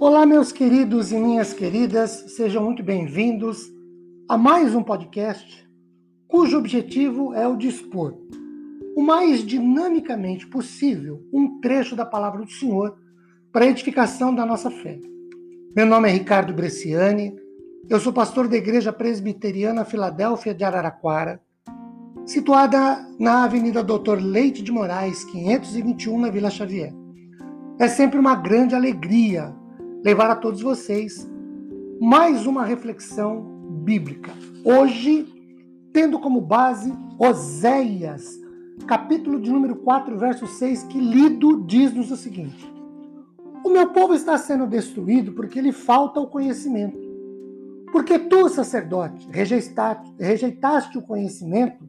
Olá, meus queridos e minhas queridas, sejam muito bem-vindos a mais um podcast cujo objetivo é o dispor o mais dinamicamente possível um trecho da palavra do Senhor para edificação da nossa fé. Meu nome é Ricardo Bresciani, eu sou pastor da Igreja Presbiteriana Filadélfia de Araraquara, situada na Avenida Doutor Leite de Moraes, 521, na Vila Xavier. É sempre uma grande alegria levar a todos vocês mais uma reflexão bíblica. Hoje, tendo como base Oséias, capítulo de número 4, verso 6, que lido diz-nos o seguinte: O meu povo está sendo destruído porque lhe falta o conhecimento. Porque tu, sacerdote, rejeitaste, rejeitaste o conhecimento,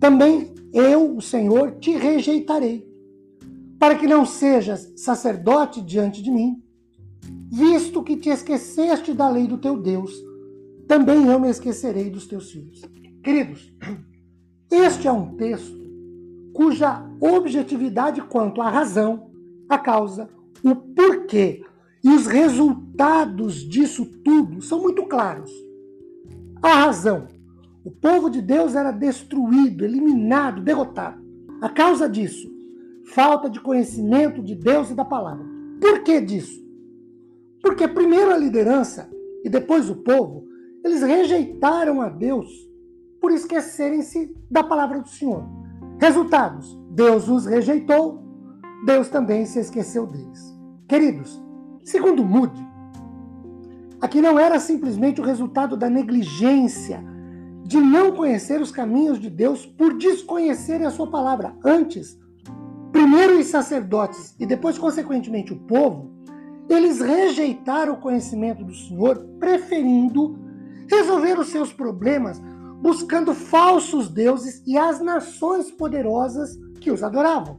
também eu, o Senhor, te rejeitarei, para que não sejas sacerdote diante de mim, visto que te esqueceste da lei do teu Deus, também eu me esquecerei dos teus filhos. Queridos, este é um texto cuja objetividade quanto à razão, a causa, o porquê e os resultados disso tudo são muito claros. A razão. O povo de Deus era destruído, eliminado, derrotado. A causa disso, falta de conhecimento de Deus e da palavra. Por que disso? Porque primeiro a liderança e depois o povo, eles rejeitaram a Deus por esquecerem-se da palavra do Senhor. Resultados: Deus os rejeitou, Deus também se esqueceu deles. Queridos, segundo Moody, aqui não era simplesmente o resultado da negligência de não conhecer os caminhos de Deus por desconhecerem a sua palavra. Antes, primeiro os sacerdotes e depois, consequentemente, o povo eles rejeitaram o conhecimento do Senhor, preferindo resolver os seus problemas buscando falsos deuses e as nações poderosas que os adoravam.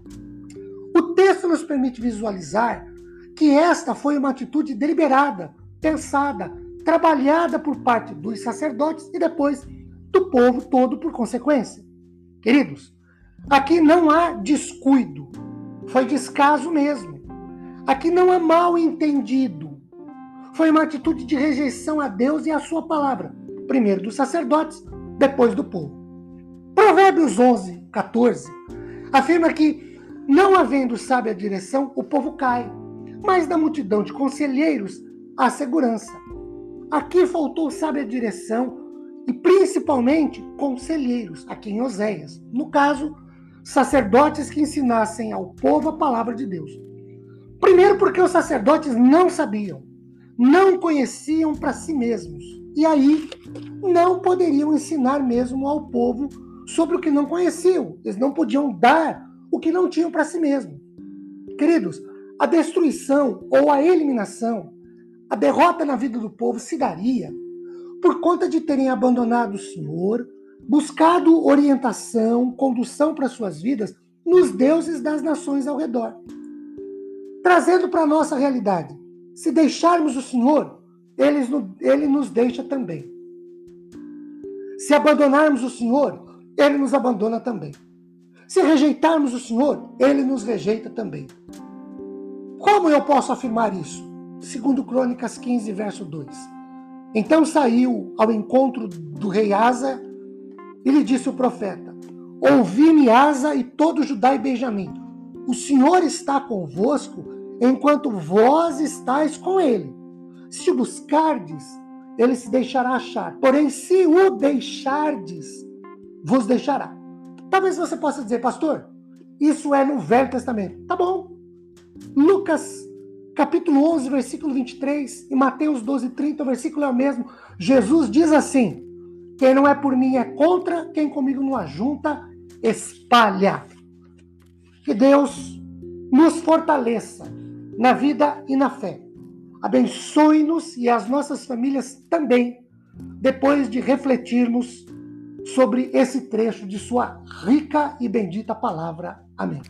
O texto nos permite visualizar que esta foi uma atitude deliberada, pensada, trabalhada por parte dos sacerdotes e depois do povo todo por consequência. Queridos, aqui não há descuido, foi descaso mesmo. Aqui não há mal entendido. Foi uma atitude de rejeição a Deus e a sua palavra, primeiro dos sacerdotes, depois do povo. Provérbios 11, 14 afirma que, não havendo sábia direção, o povo cai, mas da multidão de conselheiros há segurança. Aqui faltou sábia direção e principalmente conselheiros, aqui em Oséias. No caso, sacerdotes que ensinassem ao povo a palavra de Deus. Primeiro, porque os sacerdotes não sabiam, não conheciam para si mesmos. E aí não poderiam ensinar mesmo ao povo sobre o que não conheciam. Eles não podiam dar o que não tinham para si mesmos. Queridos, a destruição ou a eliminação, a derrota na vida do povo se daria por conta de terem abandonado o Senhor, buscado orientação, condução para suas vidas nos deuses das nações ao redor. Trazendo para a nossa realidade, se deixarmos o Senhor, ele, ele nos deixa também. Se abandonarmos o Senhor, ele nos abandona também. Se rejeitarmos o Senhor, ele nos rejeita também. Como eu posso afirmar isso? Segundo Crônicas 15, verso 2. Então saiu ao encontro do rei Asa e lhe disse o profeta: Ouvi-me, Asa, e todo Judá e Benjamim. O Senhor está convosco enquanto vós estáis com ele. Se o buscardes, ele se deixará achar. Porém, se o deixardes, vos deixará. Talvez você possa dizer, pastor, isso é no Velho Testamento. Tá bom. Lucas capítulo 11, versículo 23 e Mateus 12, 30, o versículo é o mesmo. Jesus diz assim: Quem não é por mim é contra, quem comigo não ajunta, espalha. Que Deus nos fortaleça na vida e na fé. Abençoe-nos e as nossas famílias também, depois de refletirmos sobre esse trecho de Sua rica e bendita palavra. Amém.